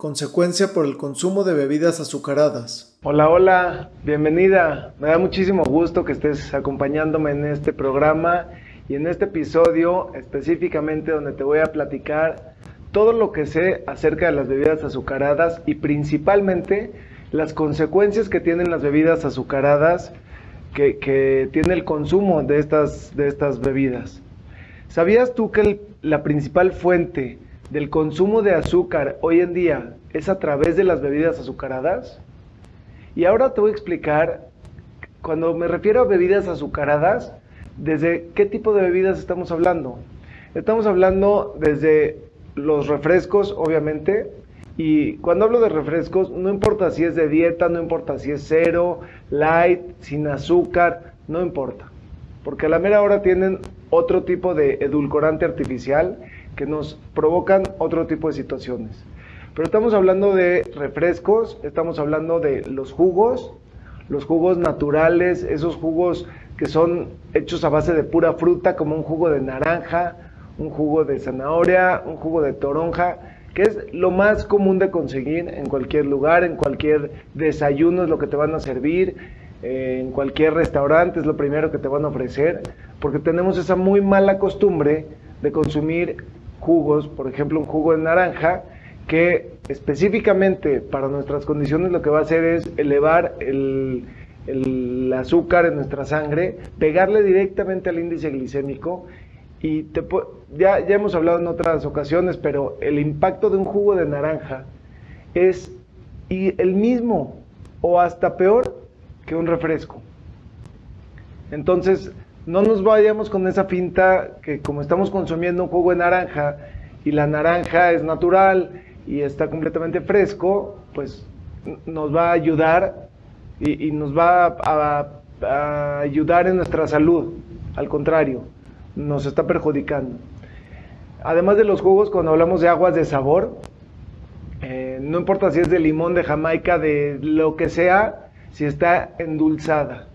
Consecuencia por el consumo de bebidas azucaradas. Hola, hola, bienvenida. Me da muchísimo gusto que estés acompañándome en este programa y en este episodio específicamente donde te voy a platicar todo lo que sé acerca de las bebidas azucaradas y principalmente las consecuencias que tienen las bebidas azucaradas que, tiene el consumo de estas, de estas bebidas. ¿Sabías tú que la principal fuente del consumo de azúcar hoy en día es a través de las bebidas azucaradas? Y ahora te voy a explicar, cuando me refiero a bebidas azucaradas, desde qué tipo de bebidas estamos hablando. Estamos hablando desde los refrescos, obviamente, y cuando hablo de refrescos, no importa si es de dieta, no importa si es cero, light, sin azúcar, no importa. Porque a la mera hora tienen otro tipo de edulcorante artificial que nos provocan otro tipo de situaciones. Pero estamos hablando de refrescos, estamos hablando de los jugos, los jugos naturales, esos jugos que son hechos a base de pura fruta, como un jugo de naranja, un jugo de zanahoria, un jugo de toronja que es lo más común de conseguir en cualquier lugar, en cualquier desayuno es lo que te van a servir, eh, en cualquier restaurante es lo primero que te van a ofrecer, porque tenemos esa muy mala costumbre de consumir jugos, por ejemplo un jugo de naranja, que específicamente para nuestras condiciones lo que va a hacer es elevar el, azúcar en nuestra sangre, pegarle directamente al índice glicémico y te, ya, ya hemos hablado en otras ocasiones, pero el impacto de un jugo de naranja es el mismo o hasta peor que un refresco. Entonces, no nos vayamos con esa finta que como estamos consumiendo un jugo de naranja y la naranja es natural y está completamente fresco, pues nos va a ayudar y, nos va a ayudar en nuestra salud. Al contrario, nos está perjudicando. Además de los jugos, cuando hablamos de aguas de sabor, eh, no importa si es de limón, de jamaica, de lo que sea, si está endulzada.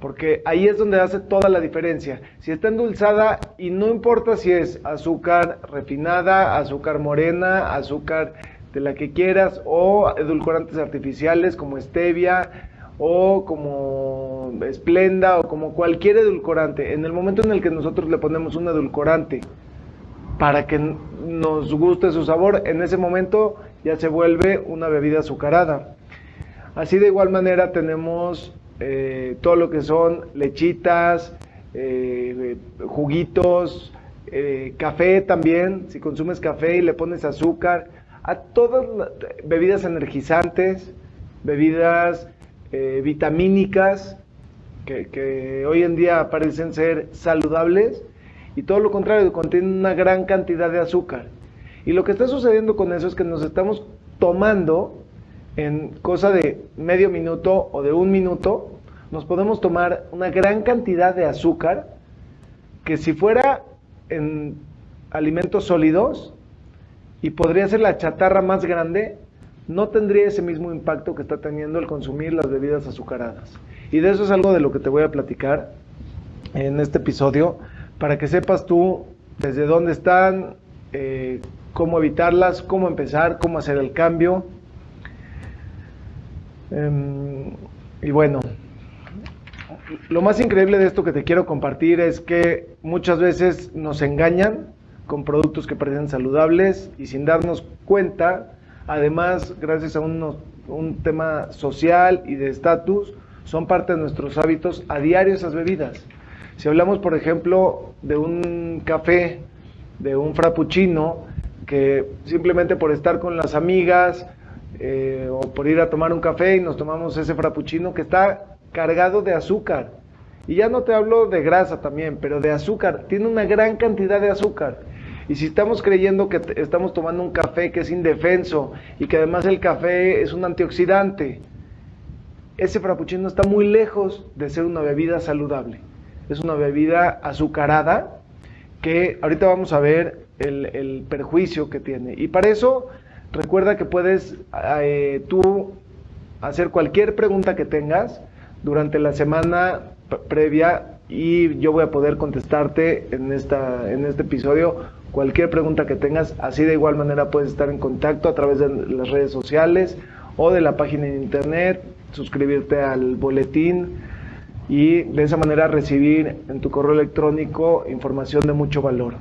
Porque ahí es donde hace toda la diferencia. Si está endulzada y no importa si es azúcar refinada, azúcar morena, azúcar de la que quieras o edulcorantes artificiales como stevia, o como esplenda o como cualquier edulcorante, en el momento en el que nosotros le ponemos un edulcorante para que nos guste su sabor, en ese momento ya se vuelve una bebida azucarada. Así de igual manera tenemos eh, todo lo que son lechitas, eh, juguitos, eh, café también, si consumes café y le pones azúcar, a todas las bebidas energizantes, bebidas vitamínicas que, hoy en día parecen ser saludables y todo lo contrario, contienen una gran cantidad de azúcar. Y lo que está sucediendo con eso es que nos estamos tomando en cosa de medio minuto o de un minuto, nos podemos tomar una gran cantidad de azúcar que si fuera en alimentos sólidos y podría ser la chatarra más grande, no tendría ese mismo impacto que está teniendo el consumir las bebidas azucaradas. Y de eso es algo de lo que te voy a platicar en este episodio, para que sepas tú desde dónde están, eh, cómo evitarlas, cómo empezar, cómo hacer el cambio. Em, y bueno, lo más increíble de esto que te quiero compartir es que muchas veces nos engañan con productos que parecen saludables y sin darnos cuenta Además, gracias a un tema social y de estatus, son parte de nuestros hábitos a diario esas bebidas. Si hablamos, por ejemplo, de un café, de un frappuccino, que simplemente por estar con las amigas eh, o por ir a tomar un café y nos tomamos ese frappuccino que está cargado de azúcar. Y ya no te hablo de grasa también, pero de azúcar. Tiene una gran cantidad de azúcar. Y si estamos creyendo que estamos tomando un café que es indefenso y que además el café es un antioxidante, ese frappuccino está muy lejos de ser una bebida saludable. Es una bebida azucarada que ahorita vamos a ver el, perjuicio que tiene. Y para eso, recuerda que puedes eh, tú hacer cualquier pregunta que tengas durante la semana previa y yo voy a poder contestarte en, esta, en este episodio cualquier pregunta que tengas. Así de igual manera puedes estar en contacto a través de las redes sociales o de la página de internet, suscribirte al boletín y de esa manera recibir en tu correo electrónico información de mucho valor.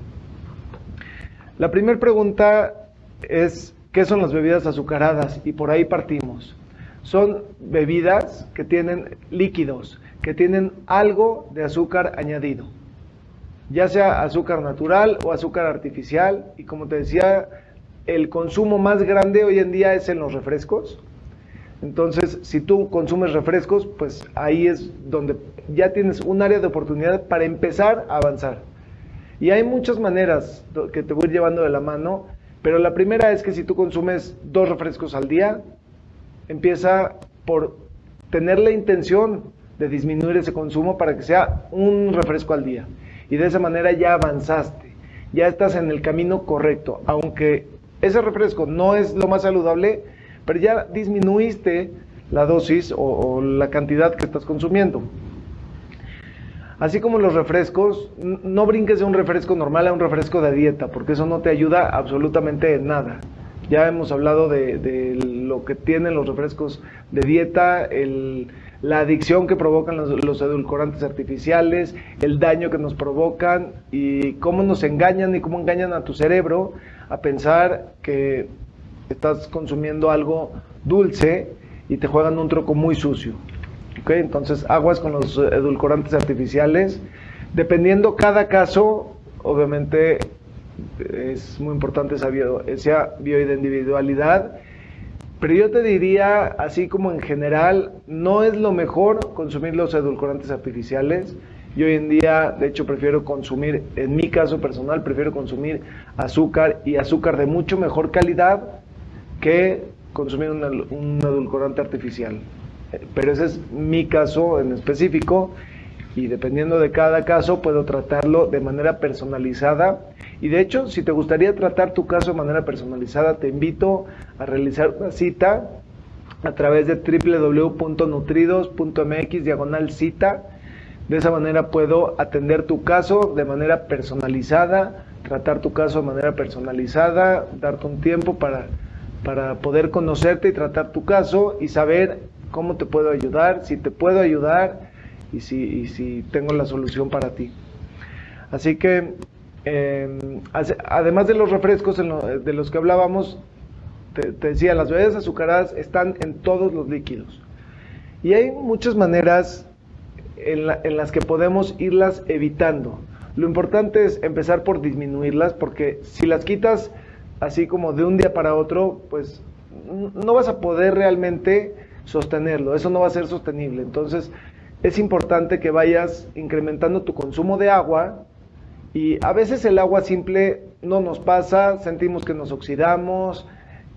La primera pregunta es, ¿qué son las bebidas azucaradas? Y por ahí partimos. Son bebidas que tienen líquidos, que tienen algo de azúcar añadido, ya sea azúcar natural o azúcar artificial. Y como te decía, el consumo más grande hoy en día es en los refrescos. Entonces, si tú consumes refrescos, pues ahí es donde ya tienes un área de oportunidad para empezar a avanzar. Y hay muchas maneras que te voy llevando de la mano, pero la primera es que si tú consumes dos refrescos al día, empieza por tener la intención de disminuir ese consumo para que sea un refresco al día. Y de esa manera ya avanzaste, ya estás en el camino correcto, aunque ese refresco no es lo más saludable, pero ya disminuiste la dosis o, la cantidad que estás consumiendo. Así como los refrescos, no brinques de un refresco normal a un refresco de dieta, porque eso no te ayuda absolutamente en nada. Ya hemos hablado de, lo que tienen los refrescos de dieta, la adicción que provocan los, los, edulcorantes artificiales, el daño que nos provocan y cómo nos engañan y cómo engañan a tu cerebro a pensar que estás consumiendo algo dulce y te juegan un truco muy sucio. ¿Okay? Entonces, aguas con los edulcorantes artificiales. Dependiendo cada caso, obviamente es muy importante esa, bio, esa. Pero yo te diría, así como en general, no es lo mejor consumir los edulcorantes artificiales. Yo hoy en día, de hecho, prefiero consumir, en mi caso personal, prefiero consumir azúcar y azúcar de mucho mejor calidad que consumir un edulcorante artificial. Pero ese es mi caso en específico y dependiendo de cada caso puedo tratarlo de manera personalizada. Y de hecho, si te gustaría tratar tu caso de manera personalizada, te invito a realizar una cita a través de www.nutridos.mx diagonal cita. De esa manera puedo atender tu caso de manera personalizada, tratar tu caso de manera personalizada, darte un tiempo para para poder conocerte y tratar tu caso y saber cómo te puedo ayudar, si te puedo ayudar y si, tengo la solución para ti. Así que, em, además de los refrescos de los que hablábamos, te, decía, las bebidas azucaradas están en todos los líquidos. Y hay muchas maneras en, en las que podemos irlas evitando. Lo importante es empezar por disminuirlas, porque si las quitas así como de un día para otro, pues no vas a poder realmente sostenerlo, eso no va a ser sostenible. Entonces es importante que vayas incrementando tu consumo de agua y a veces el agua simple no nos pasa, sentimos que nos oxidamos,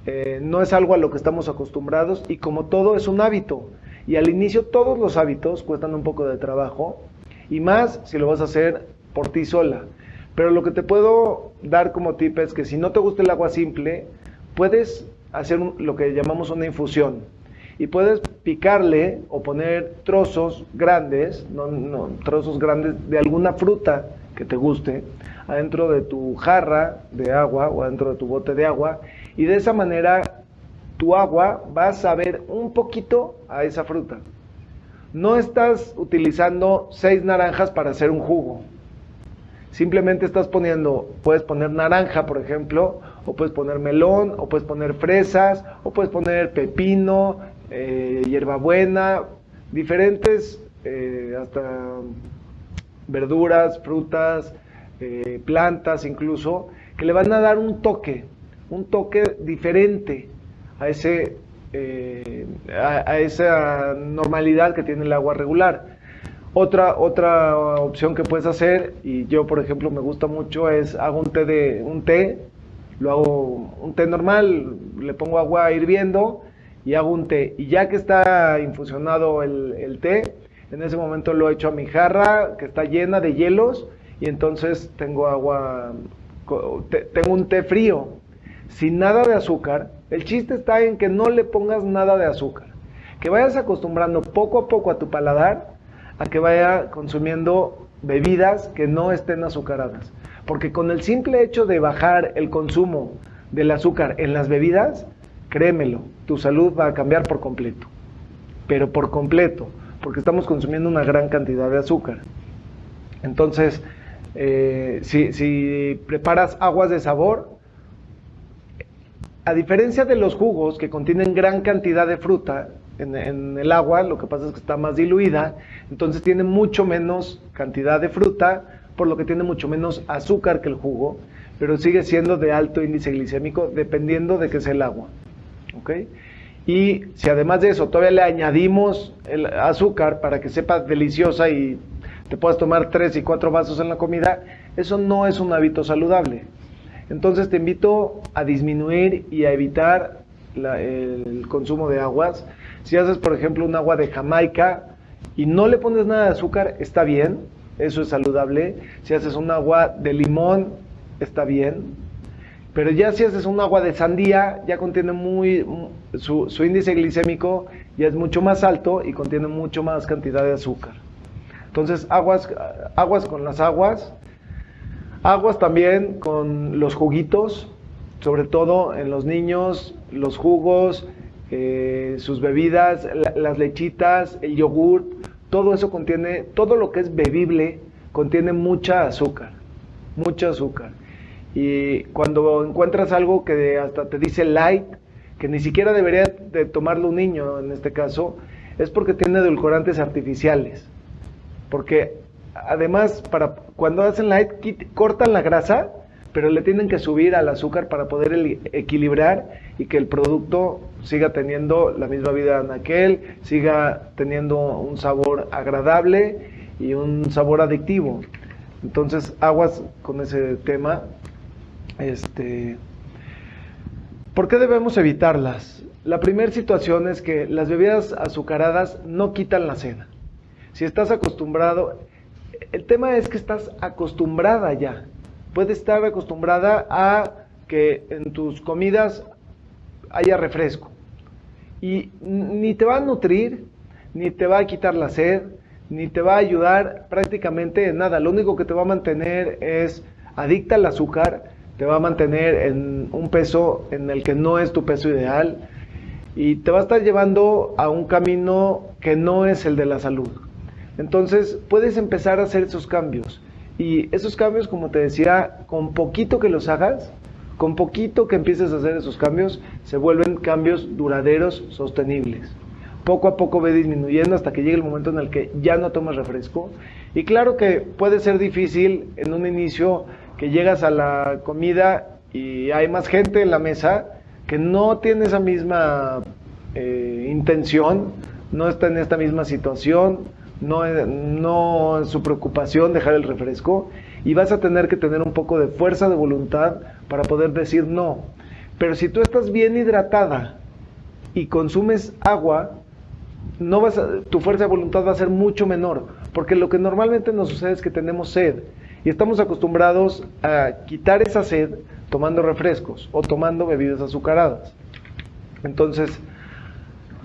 eh, no es algo a lo que estamos acostumbrados y como todo es un hábito. Y al inicio todos los hábitos cuestan un poco de trabajo y más si lo vas a hacer por ti sola. Pero lo que te puedo dar como tip es que si no te gusta el agua simple, puedes hacer lo que llamamos una infusión. Y puedes picarle o poner trozos grandes, no, trozos grandes de alguna fruta que te guste, adentro de tu jarra de agua o adentro de tu bote de agua. Y de esa manera tu agua va a saber un poquito a esa fruta. No estás utilizando seis naranjas para hacer un jugo. Simplemente estás poniendo, puedes poner naranja, por ejemplo, o puedes poner melón, o puedes poner fresas, o puedes poner pepino, eh, hierbabuena, diferentes, eh, hasta verduras, frutas, eh, plantas incluso, que le van a dar un toque, un toque diferente a, ese, a esa normalidad que tiene el agua regular. Otra, otra opción que puedes hacer, y yo por ejemplo me gusta mucho, es hago un té de un té, lo hago un té normal, le pongo agua hirviendo y hago un té. Y ya que está infusionado el, té, en ese momento lo echo a mi jarra que está llena de hielos y entonces tengo agua, tengo un té frío, sin nada de azúcar. El chiste está en que no le pongas nada de azúcar, que vayas acostumbrando poco a poco a tu paladar a que vaya consumiendo bebidas que no estén azucaradas. Porque con el simple hecho de bajar el consumo del azúcar en las bebidas, créemelo, tu salud va a cambiar por completo. Pero por completo, porque estamos consumiendo una gran cantidad de azúcar. Entonces, eh, si, preparas aguas de sabor, a diferencia de los jugos que contienen gran cantidad de fruta en, en, el agua, lo que pasa es que está más diluida, entonces tiene mucho menos cantidad de fruta, por lo que tiene mucho menos azúcar que el jugo, pero sigue siendo de alto índice glicémico dependiendo de qué es el agua. ¿Ok? Y si además de eso todavía le añadimos el azúcar para que sepa deliciosa y te puedas tomar tres y cuatro vasos en la comida, eso no es un hábito saludable. Entonces te invito a disminuir y a evitar el consumo de aguas. Si haces, por ejemplo, un agua de Jamaica y no le pones nada de azúcar, está bien, eso es saludable. Si haces un agua de limón, está bien. Pero ya si haces un agua de sandía, ya contiene muy, su, índice glicémico ya es mucho más alto y contiene mucho más cantidad de azúcar. Entonces, aguas, aguas con las aguas, aguas también con los juguitos, sobre todo en los niños, los jugos, eh, sus bebidas, las lechitas, el yogur, todo eso contiene, todo lo que es bebible contiene mucha azúcar, mucha azúcar. Y cuando encuentras algo que hasta te dice light, que ni siquiera debería de tomarlo un niño en este caso, es porque tiene edulcorantes artificiales. Porque además, para cuando hacen light, cortan la grasa, pero le tienen que subir al azúcar para poder equilibrar y que el producto siga teniendo la misma vida en aquel, siga teniendo un sabor agradable y un sabor adictivo. Entonces, aguas con ese tema. Este, ¿Por qué debemos evitarlas? La primera situación es que las bebidas azucaradas no quitan la cena. Si estás acostumbrado, el tema es que estás acostumbrada ya. Puedes estar acostumbrada a que en tus comidas haya refresco. Y ni te va a nutrir, ni te va a quitar la sed, ni te va a ayudar prácticamente en nada. Lo único que te va a mantener es adicta al azúcar, te va a mantener en un peso en el que no es tu peso ideal y te va a estar llevando a un camino que no es el de la salud. Entonces puedes empezar a hacer esos cambios. Y esos cambios, como te decía, con poquito que los hagas, con poquito que empieces a hacer esos cambios, se vuelven cambios duraderos, sostenibles. Poco a poco ve disminuyendo hasta que llegue el momento en el que ya no tomas refresco. Y claro que puede ser difícil en un inicio que llegas a la comida y hay más gente en la mesa que no tiene esa misma eh, intención, no está en esta misma situación, no, no su preocupación dejar el refresco y vas a tener que tener un poco de fuerza de voluntad para poder decir no. Pero si tú estás bien hidratada y consumes agua, no vas tu fuerza de voluntad va a ser mucho menor, porque lo que normalmente nos sucede es que tenemos sed y estamos acostumbrados a quitar esa sed tomando refrescos o tomando bebidas azucaradas. Entonces,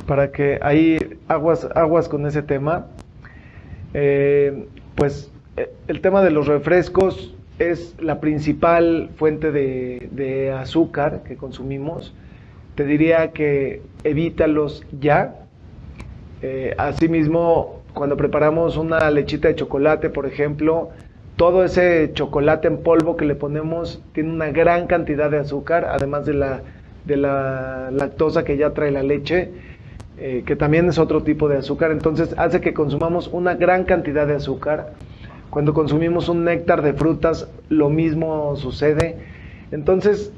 para que hay aguas, aguas con ese tema, eh, pues eh, el tema de los refrescos es la principal fuente de, azúcar que consumimos. Te diría que evítalos ya. Eh, asimismo, cuando preparamos una lechita de chocolate, por ejemplo, todo ese chocolate en polvo que le ponemos tiene una gran cantidad de azúcar, además de la, de la lactosa que ya trae la leche, eh, que también es otro tipo de azúcar. Entonces hace que consumamos una gran cantidad de azúcar cuando consumimos un néctar de frutas, lo mismo sucede. Entonces,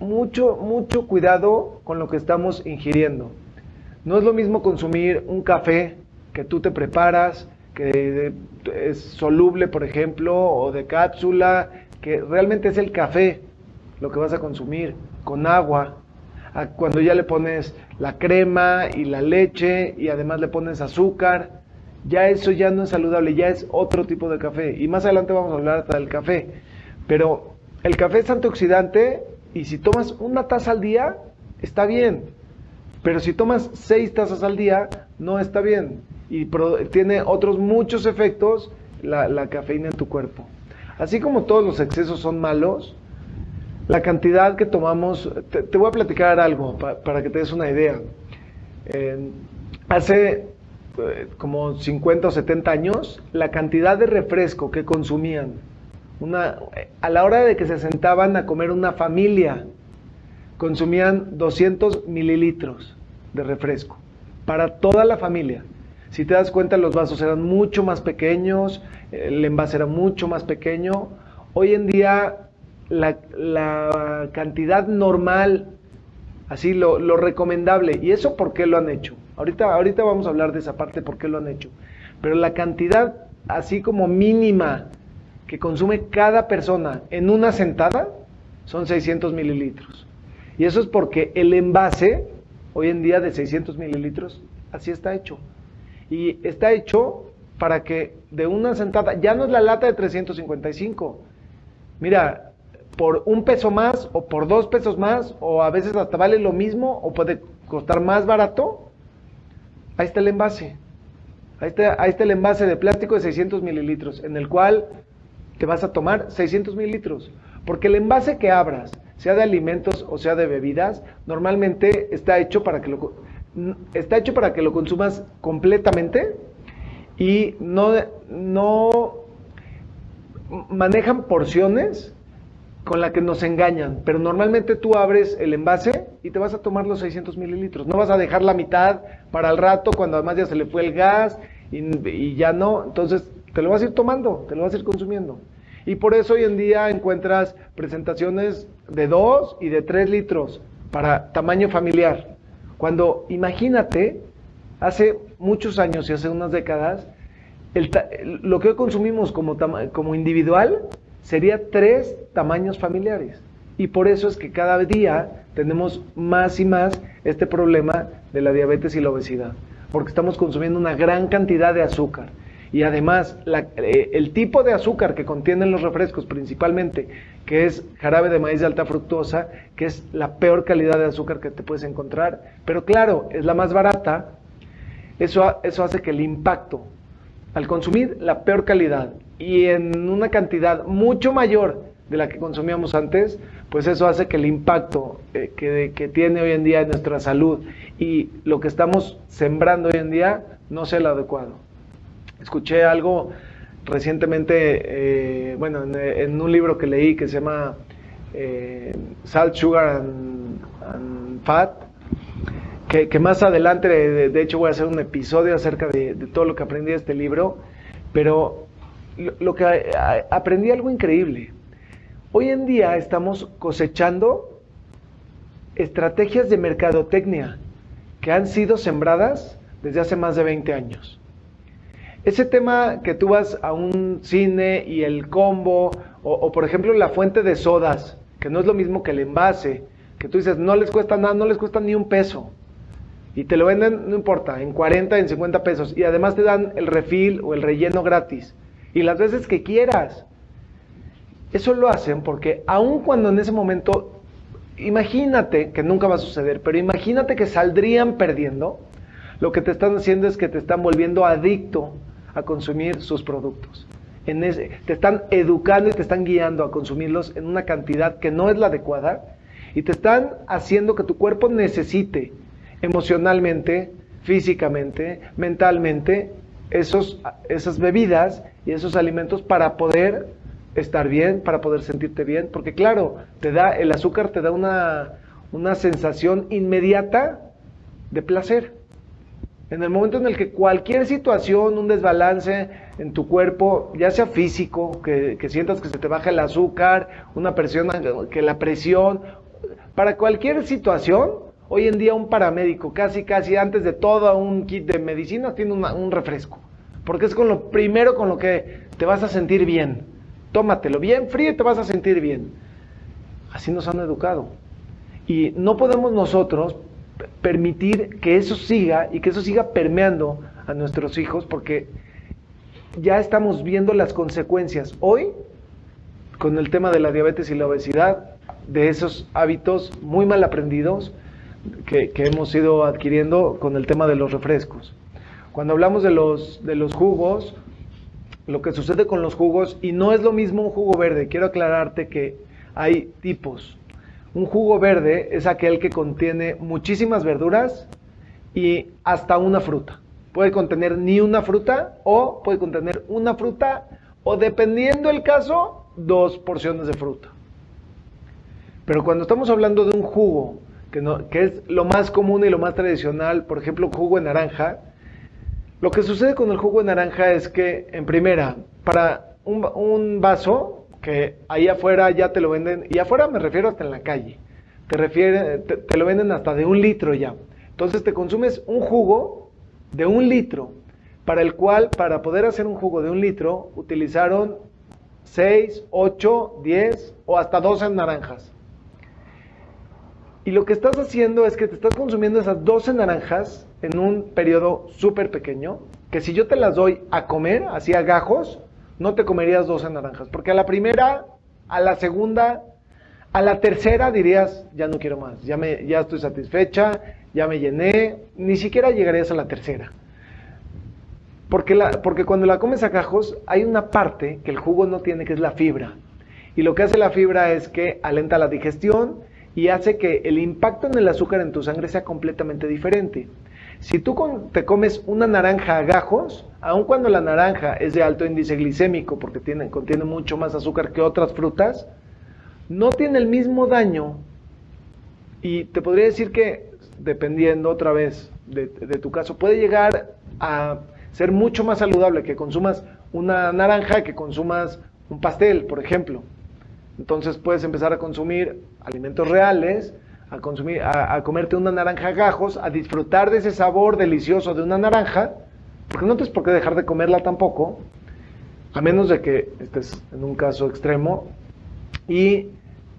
mucho, mucho cuidado con lo que estamos ingiriendo. No es lo mismo consumir un café que tú te preparas, que es soluble, por ejemplo, o de cápsula, que realmente es el café lo que vas a consumir con agua, cuando ya le pones la crema y la leche y además le pones azúcar. Ya eso ya no es saludable, ya es otro tipo de café. Y más adelante vamos a hablar del café. Pero el café es antioxidante y si tomas una taza al día, está bien. Pero si tomas seis tazas al día, no está bien. Y tiene otros muchos efectos la, cafeína en tu cuerpo. Así como todos los excesos son malos, la cantidad que tomamos, te, voy a platicar algo para que te des una idea. hace eh, como 50 o 70 años, la cantidad de refresco que consumían a la hora de que se sentaban a comer una familia, consumían 200 mililitros de refresco para toda la familia. Si te das cuenta, los vasos eran mucho más pequeños, el envase era mucho más pequeño. Hoy en día, la, cantidad normal, así lo, lo, recomendable, ¿y eso por qué lo han hecho? Ahorita, ahorita vamos a hablar de esa parte, por qué lo han hecho. Pero la cantidad, así como mínima, que consume cada persona en una sentada son 600 mililitros. Y eso es porque el envase, hoy en día de 600 mililitros, así está hecho. Y está hecho para que de una sentada, ya no es la lata de 355. Mira, por un peso más o por dos pesos más, o a veces hasta vale lo mismo o puede costar más barato, ahí está el envase. Ahí está, ahí está el envase de plástico de 600 mililitros, en el cual te vas a tomar 600 mililitros. Porque el envase que abras, sea de alimentos o sea de bebidas, normalmente está hecho para que lo, está hecho para que lo consumas completamente y no, no manejan porciones con la que nos engañan, pero normalmente tú abres el envase y te vas a tomar los 600 mililitros. No vas a dejar la mitad para el rato cuando además ya se le fue el gas y, y ya no. Entonces te lo vas a ir tomando, te lo vas a ir consumiendo. Y por eso hoy en día encuentras presentaciones de 2 y de 3 litros para tamaño familiar. Cuando imagínate, hace muchos años y hace unas décadas, lo que hoy consumimos como, como individual sería tres tamaños familiares. Y por eso es que cada día tenemos más y más este problema de la diabetes y la obesidad, porque estamos consumiendo una gran cantidad de azúcar. Y además, eh, el tipo de azúcar que contienen los refrescos principalmente, que es jarabe de maíz de alta fructosa, que es la peor calidad de azúcar que te puedes encontrar, pero claro, es la más barata, eso, eso hace que el impacto al consumir la peor calidad y en una cantidad mucho mayor de la que consumíamos antes, pues eso hace que el impacto eh, que, que tiene hoy en día en nuestra salud y lo que estamos sembrando hoy en día no sea el adecuado. Escuché algo recientemente, eh, bueno, en, un libro que leí que se llama eh, Salt, Sugar and, Fat, que, más adelante, de, hecho, voy a hacer un episodio acerca de, todo lo que aprendí de este libro, pero lo, que aprendí algo increíble. Hoy en día estamos cosechando estrategias de mercadotecnia que han sido sembradas desde hace más de 20 años. Ese tema que tú vas a un cine y el combo, o, por ejemplo la fuente de sodas, que no es lo mismo que el envase, que tú dices, no les cuesta nada, no les cuesta ni un peso. Y te lo venden, no importa, en 40, en 50 pesos. Y además te dan el refil o el relleno gratis. Y las veces que quieras. Eso lo hacen porque aun cuando en ese momento, imagínate que nunca va a suceder, pero imagínate que saldrían perdiendo, lo que te están haciendo es que te están volviendo adicto a consumir sus productos. En ese, te están educando y te están guiando a consumirlos en una cantidad que no es la adecuada y te están haciendo que tu cuerpo necesite emocionalmente, físicamente, mentalmente esos, esas bebidas y esos alimentos para poder estar bien, para poder sentirte bien, porque claro, te da el azúcar te da una, una sensación inmediata de placer. En el momento en el que cualquier situación, un desbalance en tu cuerpo, ya sea físico, que, sientas que se te baja el azúcar, una presión, que la presión, para cualquier situación, hoy en día un paramédico, casi casi antes de todo un kit de medicina, tiene un refresco. Porque es con lo primero con lo que te vas a sentir bien. Tómatelo bien frío y te vas a sentir bien. Así nos han educado. Y no podemos nosotros permitir que eso siga y que eso siga permeando a nuestros hijos porque ya estamos viendo las consecuencias hoy con el tema de la diabetes y la obesidad, de esos hábitos muy mal aprendidos que, hemos ido adquiriendo con el tema de los refrescos. Cuando hablamos de los, de los jugos, lo que sucede con los jugos, y no es lo mismo un jugo verde, quiero aclararte que hay tipos. Un jugo verde es aquel que contiene muchísimas verduras y hasta una fruta. Puede contener ni una fruta o puede contener una fruta o dependiendo el caso, dos porciones de fruta. Pero cuando estamos hablando de un jugo, que, no, que es lo más común y lo más tradicional, por ejemplo, jugo de naranja, lo que sucede con el jugo de naranja es que, en primera, para un, vaso, que ahí afuera ya te lo venden, y afuera me refiero hasta en la calle, te, refiere, te lo venden hasta de un litro ya. Entonces te consumes un jugo de un litro, para el cual, para poder hacer un jugo de un litro, utilizaron 6, 8, 10 o hasta 12 naranjas. Y lo que estás haciendo es que te estás consumiendo esas 12 naranjas en un periodo súper pequeño, que si yo te las doy a comer, así a gajos, no te comerías 12 naranjas, porque a la primera, a la segunda, a la tercera dirías, ya no quiero más, ya, me, ya estoy satisfecha, ya me llené, ni siquiera llegarías a la tercera. Porque, la, porque cuando la comes a gajos, hay una parte que el jugo no tiene, que es la fibra. Y lo que hace la fibra es que alenta la digestión y hace que el impacto en el azúcar en tu sangre sea completamente diferente. Si tú te comes una naranja a gajos, aun cuando la naranja es de alto índice glicémico porque tiene, contiene mucho más azúcar que otras frutas, no tiene el mismo daño. Y te podría decir que, dependiendo otra vez de, de tu caso, puede llegar a ser mucho más saludable que consumas una naranja que consumas un pastel, por ejemplo. Entonces puedes empezar a consumir alimentos reales, a, consumir, a, comerte una naranja a gajos, a disfrutar de ese sabor delicioso de una naranja, porque no tienes por qué dejar de comerla tampoco, a menos de que estés en un caso extremo, y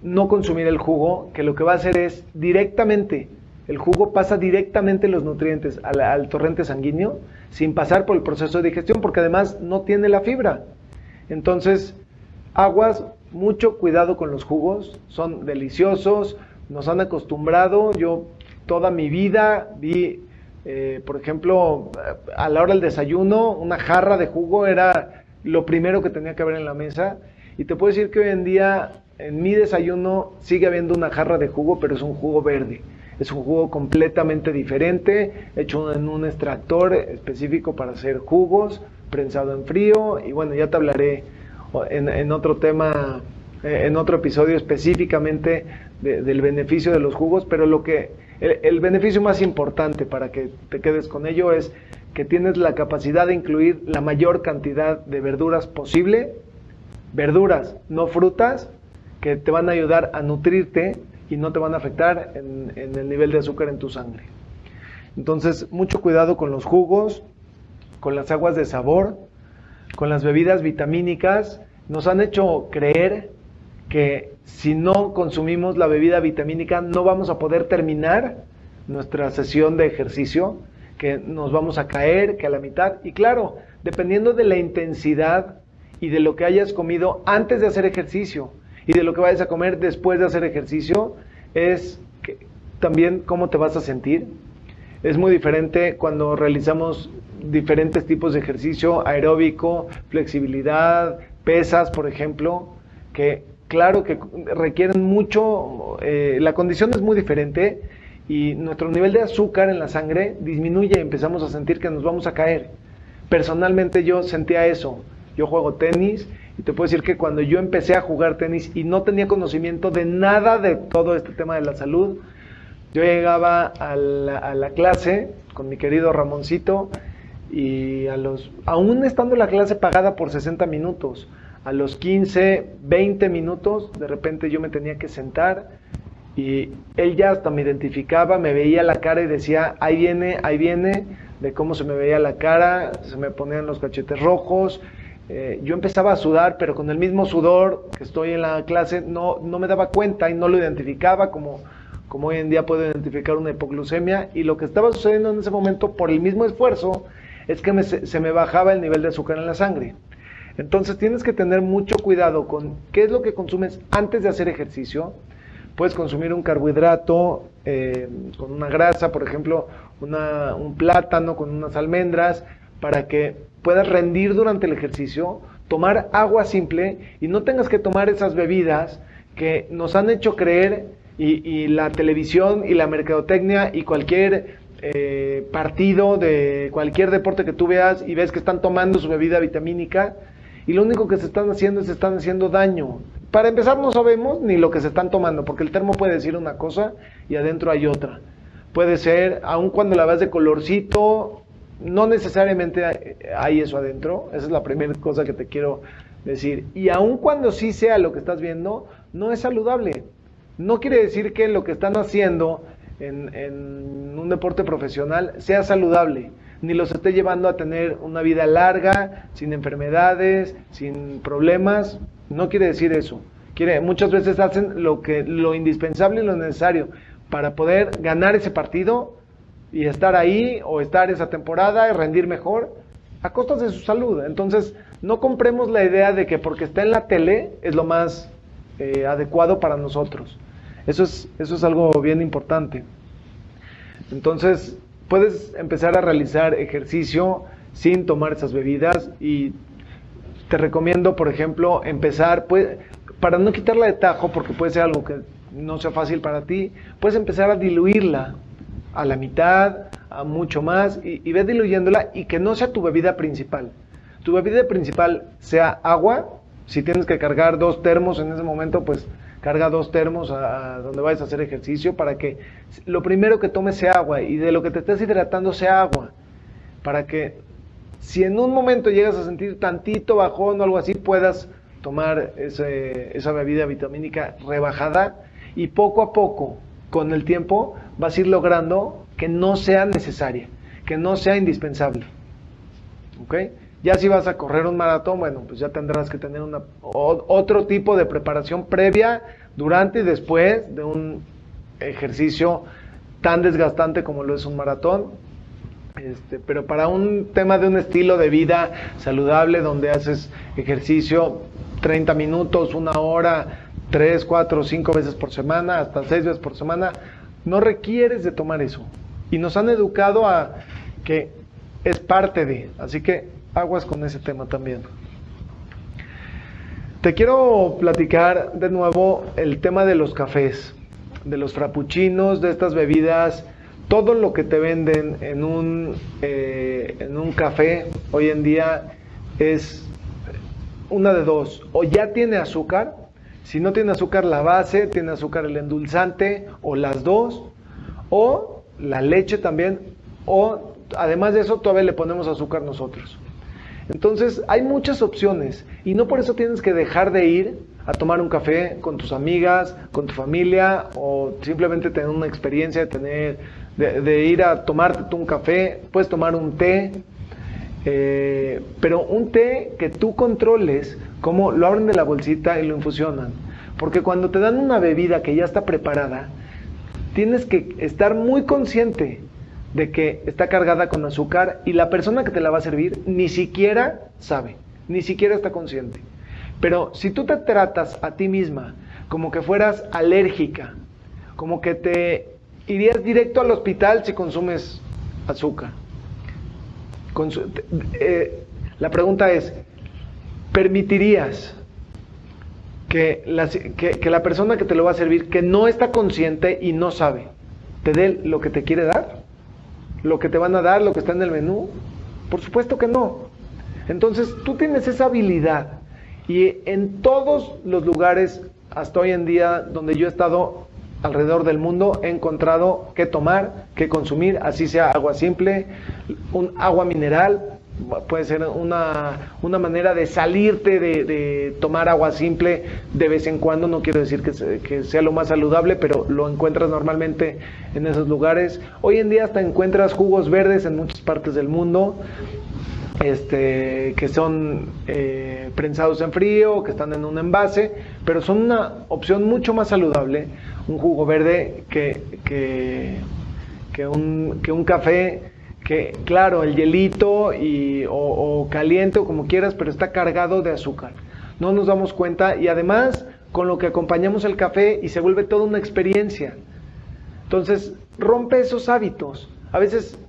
no consumir el jugo, que lo que va a hacer es directamente, el jugo pasa directamente los nutrientes al, al torrente sanguíneo, sin pasar por el proceso de digestión, porque además no tiene la fibra. Entonces, aguas, mucho cuidado con los jugos, son deliciosos, nos han acostumbrado, yo toda mi vida vi, eh, por ejemplo, a la hora del desayuno, una jarra de jugo era lo primero que tenía que haber en la mesa, y te puedo decir que hoy en día en mi desayuno sigue habiendo una jarra de jugo, pero es un jugo verde. Es un jugo completamente diferente, hecho en un extractor específico para hacer jugos, prensado en frío, y bueno, ya te hablaré en, otro tema, eh, en otro episodio específicamente del beneficio de los jugos, pero lo que el, beneficio más importante para que te quedes con ello es que tienes la capacidad de incluir la mayor cantidad de verduras posible, verduras, no frutas, que te van a ayudar a nutrirte y no te van a afectar en, en el nivel de azúcar en tu sangre. Entonces, mucho cuidado con los jugos, con las aguas de sabor, con las bebidas vitamínicas nos han hecho creer que si no consumimos la bebida vitamínica no vamos a poder terminar nuestra sesión de ejercicio, que nos vamos a caer, que a la mitad. Y claro, dependiendo de la intensidad y de lo que hayas comido antes de hacer ejercicio y de lo que vayas a comer después de hacer ejercicio, es también cómo te vas a sentir. Es muy diferente cuando realizamos diferentes tipos de ejercicio, aeróbico, flexibilidad, pesas, por ejemplo, que claro que requieren mucho, eh, la condición es muy diferente y nuestro nivel de azúcar en la sangre disminuye y empezamos a sentir que nos vamos a caer. Personalmente yo sentía eso. Yo juego tenis y te puedo decir que cuando yo empecé a jugar tenis y no tenía conocimiento de nada de todo este tema de la salud, yo llegaba a la, a la clase con mi querido Ramoncito y a los, aún estando la clase pagada por 60 minutos, a los 15, 20 minutos, de repente yo me tenía que sentar y él ya hasta me identificaba, me veía la cara y decía, ahí viene, ahí viene, de cómo se me veía la cara, se me ponían los cachetes rojos. Eh, yo empezaba a sudar, pero con el mismo sudor que estoy en la clase no, no me daba cuenta y no lo identificaba como, como hoy en día puedo identificar una hipoglucemia, y lo que estaba sucediendo en ese momento por el mismo esfuerzo es que se me bajaba el nivel de azúcar en la sangre. Entonces tienes que tener mucho cuidado con qué es lo que consumes antes de hacer ejercicio. Puedes consumir un carbohidrato eh, con una grasa, por ejemplo, un plátano con unas almendras, para que puedas rendir durante el ejercicio, tomar agua simple y no tengas que tomar esas bebidas que nos han hecho creer y, la televisión y la mercadotecnia y cualquier eh, partido de cualquier deporte que tú veas y ves que están tomando su bebida vitamínica y lo único que se están haciendo es se están haciendo daño. Para empezar no sabemos ni lo que se están tomando porque el termo puede decir una cosa y adentro hay otra. Puede ser, aun cuando la ves de colorcito, no necesariamente hay eso adentro. Esa es la primera cosa que te quiero decir. Y aun cuando sí sea lo que estás viendo, no es saludable. No quiere decir que lo que están haciendo en, un deporte profesional sea saludable, ni los esté llevando a tener una vida larga, sin enfermedades, sin problemas. No quiere decir eso. Quiere, muchas veces hacen lo, que, lo indispensable y lo necesario para poder ganar ese partido y estar ahí o estar esa temporada y rendir mejor a costas de su salud. Entonces, no compremos la idea de que porque está en la tele es lo más eh, adecuado para nosotros. Eso es, eso es algo bien importante. Entonces, puedes empezar a realizar ejercicio sin tomar esas bebidas y te recomiendo, por ejemplo, empezar, pues, para no quitarla de tajo, porque puede ser algo que no sea fácil para ti, puedes empezar a diluirla a la mitad, a mucho más, y, y ve diluyéndola y que no sea tu bebida principal. Tu bebida principal sea agua, si tienes que cargar dos termos en ese momento, pues carga dos termos a, donde vayas a hacer ejercicio para que lo primero que tomes sea agua y de lo que te estés hidratando sea agua. Para que si en un momento llegas a sentir tantito bajón o algo así, puedas tomar esa bebida vitamínica rebajada y poco a poco, con el tiempo, vas a ir logrando que no sea necesaria, que no sea indispensable. ¿Ok? Ya si vas a correr un maratón, bueno, pues ya tendrás que tener una, otro tipo de preparación previa, durante y después de un ejercicio tan desgastante como lo es un maratón. Este, pero para un tema de un estilo de vida saludable, donde haces ejercicio 30 minutos, una hora, 3, 4, 5 veces por semana, hasta 6 veces por semana, no requieres de tomar eso. Y nos han educado a que es parte de. Así que aguas con ese tema también. Te quiero platicar de nuevo el tema de los cafés, de los frappuccinos, de estas bebidas, todo lo que te venden en un, eh, en un café hoy en día es una de dos, o ya tiene azúcar, si no tiene azúcar la base, tiene azúcar el endulzante, o las dos, o la leche también, o además de eso todavía le ponemos azúcar nosotros. Entonces hay muchas opciones y no por eso tienes que dejar de ir a tomar un café con tus amigas, con tu familia o simplemente tener una experiencia de tener de, ir a tomarte un café, puedes tomar un té, eh, pero un té que tú controles, como lo abren de la bolsita y lo infusionan. Porque cuando te dan una bebida que ya está preparada, tienes que estar muy consciente de que está cargada con azúcar y la persona que te la va a servir ni siquiera sabe, ni siquiera está consciente. Pero si tú te tratas a ti misma como que fueras alérgica, como que te irías directo al hospital si consumes azúcar. Eh, la pregunta es, ¿permitirías que la, que la persona que te lo va a servir, que no está consciente y no sabe, te dé lo que te quiere dar? Lo que te van a dar, lo que está en el menú? Por supuesto que no. Entonces tú tienes esa habilidad y en todos los lugares hasta hoy en día donde yo he estado alrededor del mundo he encontrado qué tomar, qué consumir, así sea agua simple, un agua mineral, puede ser una, manera de salirte de, tomar agua simple de vez en cuando, no quiero decir que, sea lo más saludable, pero lo encuentras normalmente en esos lugares. Hoy en día hasta encuentras jugos verdes en muchas partes del mundo. este, que son eh, prensados en frío, que están en un envase, pero son una opción mucho más saludable, un jugo verde que, que, un, que un café que claro, el hielito y, o, o, caliente o como quieras, pero está cargado de azúcar. No nos damos cuenta y además con lo que acompañamos el café y se vuelve toda una experiencia. Entonces, rompe esos hábitos. A veces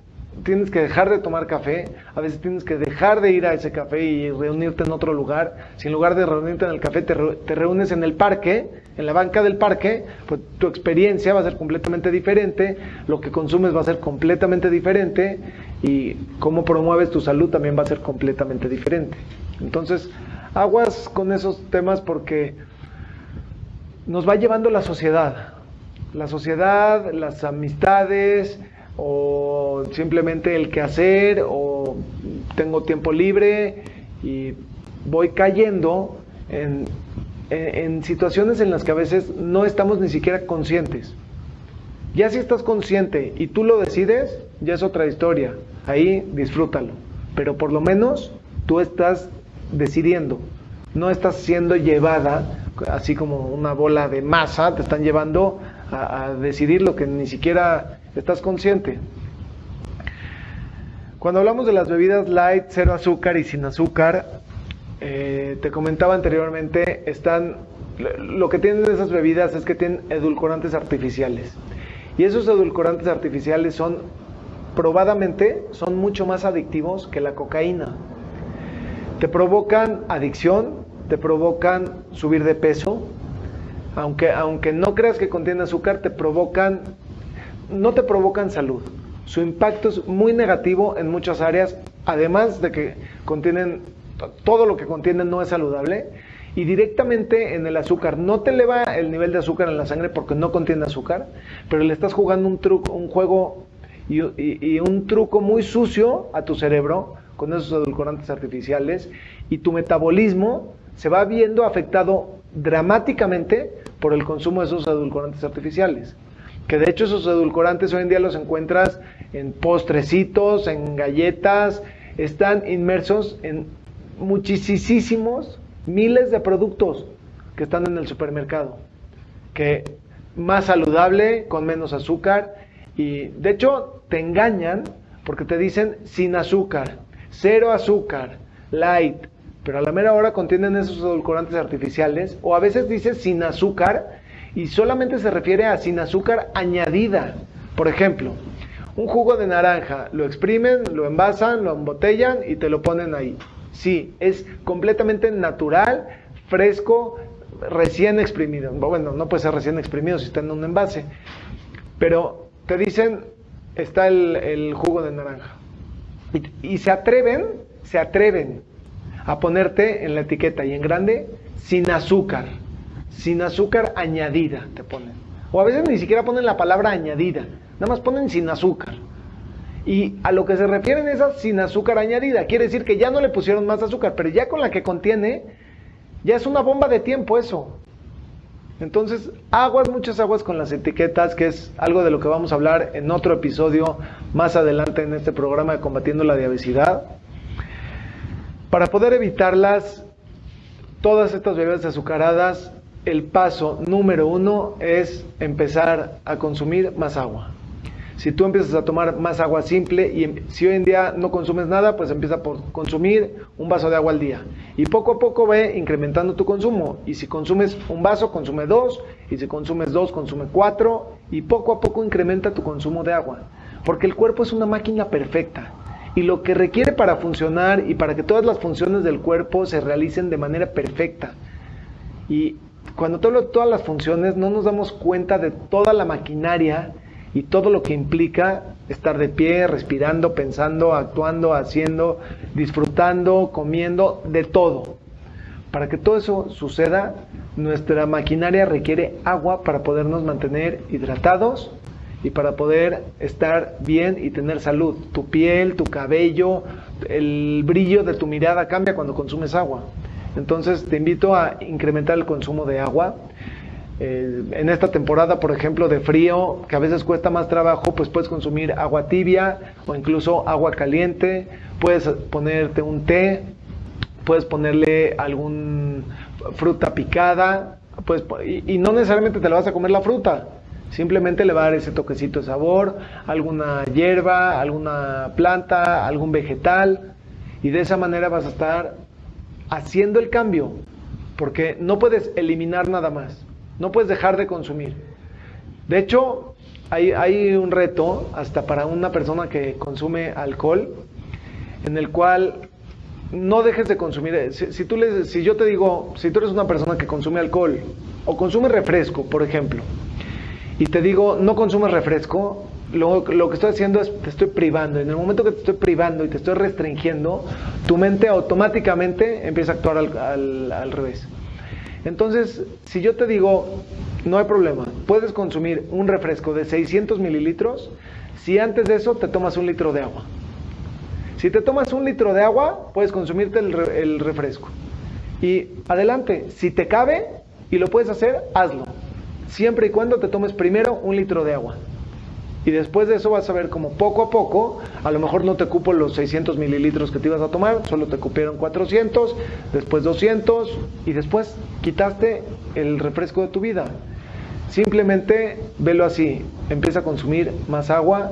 tienes que dejar de tomar café, a veces tienes que dejar de ir a ese café y reunirte en otro lugar. Si en lugar de reunirte en el café te, reúnes en el parque, en la banca del parque, pues tu experiencia va a ser completamente diferente, lo que consumes va a ser completamente diferente y cómo promueves tu salud también va a ser completamente diferente. Entonces, aguas con esos temas porque nos va llevando la sociedad. La sociedad, las amistades, o simplemente el que hacer o tengo tiempo libre y voy cayendo en, en, situaciones en las que a veces no estamos ni siquiera conscientes. Ya si estás consciente y tú lo decides, ya es otra historia. Ahí disfrútalo. Pero por lo menos tú estás decidiendo. No estás siendo llevada, así como una bola de masa, te están llevando a decidir lo que ni siquiera ¿Estás consciente? Cuando hablamos de las bebidas light, cero azúcar y sin azúcar, eh, te comentaba anteriormente, están, lo que tienen esas bebidas es que tienen edulcorantes artificiales. Y esos edulcorantes artificiales son, probadamente, son mucho más adictivos que la cocaína. Te provocan adicción, te provocan subir de peso, aunque, aunque no creas que contiene azúcar, te provocan no te provocan salud. Su impacto es muy negativo en muchas áreas, además de que contienen, todo lo que contienen no es saludable. Y directamente en el azúcar, no te eleva el nivel de azúcar en la sangre porque no contiene azúcar, pero le estás jugando un truco, un juego y, y un truco muy sucio a tu cerebro con esos edulcorantes artificiales y tu metabolismo se va viendo afectado dramáticamente por el consumo de esos edulcorantes artificiales que de hecho esos edulcorantes hoy en día los encuentras en postrecitos, en galletas, están inmersos en muchísimos miles de productos que están en el supermercado, que más saludable, con menos azúcar, y de hecho te engañan porque te dicen sin azúcar, cero azúcar, light, pero a la mera hora contienen esos edulcorantes artificiales, o a veces dices sin azúcar, y solamente se refiere a sin azúcar añadida. Por ejemplo, un jugo de naranja, lo exprimen, lo envasan, lo embotellan y te lo ponen ahí. Sí, es completamente natural, fresco, recién exprimido. Bueno, no puede ser recién exprimido si está en un envase. Pero te dicen, está el, jugo de naranja. Y, y se atreven, se atreven a ponerte en la etiqueta y en grande, sin azúcar sin azúcar añadida, te ponen. O a veces ni siquiera ponen la palabra añadida, nada más ponen sin azúcar. Y a lo que se refieren es a sin azúcar añadida. Quiere decir que ya no le pusieron más azúcar, pero ya con la que contiene, ya es una bomba de tiempo eso. Entonces, aguas, muchas aguas con las etiquetas, que es algo de lo que vamos a hablar en otro episodio más adelante en este programa de Combatiendo la Diabesidad. Para poder evitarlas, todas estas bebidas azucaradas el paso número uno es empezar a consumir más agua. Si tú empiezas a tomar más agua simple y em, si hoy en día no consumes nada, pues empieza por consumir un vaso de agua al día. Y poco a poco ve incrementando tu consumo. Y si consumes un vaso, consume dos. Y si consumes dos, consume cuatro. Y poco a poco incrementa tu consumo de agua. Porque el cuerpo es una máquina perfecta. Y lo que requiere para funcionar y para que todas las funciones del cuerpo se realicen de manera perfecta. Y cuando todo, todas las funciones no nos damos cuenta de toda la maquinaria y todo lo que implica estar de pie, respirando, pensando, actuando, haciendo, disfrutando, comiendo, de todo. Para que todo eso suceda, nuestra maquinaria requiere agua para podernos mantener hidratados y para poder estar bien y tener salud. Tu piel, tu cabello, el brillo de tu mirada cambia cuando consumes agua. Entonces te invito a incrementar el consumo de agua. Eh, en esta temporada, por ejemplo, de frío, que a veces cuesta más trabajo, pues puedes consumir agua tibia o incluso agua caliente, puedes ponerte un té, puedes ponerle algún fruta picada, pues, y, y no necesariamente te la vas a comer la fruta, simplemente le va a dar ese toquecito de sabor, alguna hierba, alguna planta, algún vegetal, y de esa manera vas a estar haciendo el cambio, porque no puedes eliminar nada más. No puedes dejar de consumir. De hecho, hay, un reto hasta para una persona que consume alcohol, en el cual no dejes de consumir. Si, tú si yo te digo, si tú eres una persona que consume alcohol o consume refresco, por ejemplo, y te digo, no consumes refresco, lo, que estoy haciendo es te estoy privando. En el momento que te estoy privando y te estoy restringiendo, tu mente automáticamente empieza a actuar al revés. Entonces, si yo te digo, no hay problema, puedes consumir un refresco de 600 mililitros si antes de eso te tomas un litro de agua. Si te tomas un litro de agua, puedes consumirte el, refresco. Y adelante, si te cabe y lo puedes hacer, hazlo. Siempre y cuando te tomes primero un litro de agua. Y después de eso vas a ver como poco a poco, a lo mejor no te cupo los 600 mililitros que te ibas a tomar, solo te cupieron 400, después 200 y después quitaste el refresco de tu vida. Simplemente velo así, empieza a consumir más agua.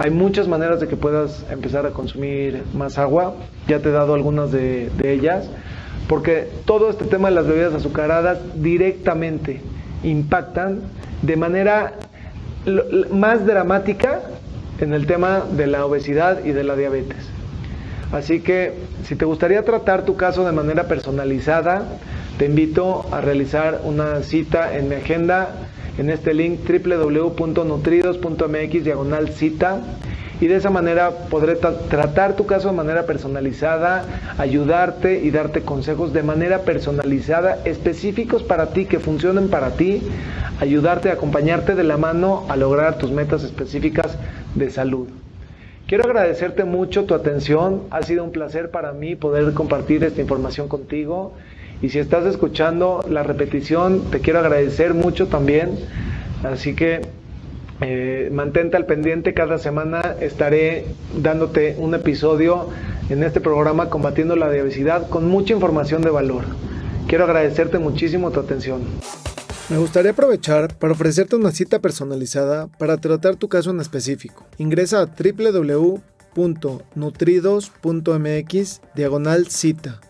Hay muchas maneras de que puedas empezar a consumir más agua, ya te he dado algunas de, de ellas, porque todo este tema de las bebidas azucaradas directamente impactan de manera más dramática en el tema de la obesidad y de la diabetes. Así que si te gustaría tratar tu caso de manera personalizada, te invito a realizar una cita en mi agenda en este link www.nutridos.mx diagonal cita y de esa manera podré tratar tu caso de manera personalizada, ayudarte y darte consejos de manera personalizada, específicos para ti, que funcionen para ti, ayudarte, acompañarte de la mano a lograr tus metas específicas de salud. Quiero agradecerte mucho tu atención, ha sido un placer para mí poder compartir esta información contigo. Y si estás escuchando la repetición, te quiero agradecer mucho también, así que eh, mantente al pendiente, cada semana estaré dándote un episodio en este programa combatiendo la obesidad con mucha información de valor. Quiero agradecerte muchísimo tu atención. Me gustaría aprovechar para ofrecerte una cita personalizada para tratar tu caso en específico. Ingresa a www.nutridos.mx diagonal cita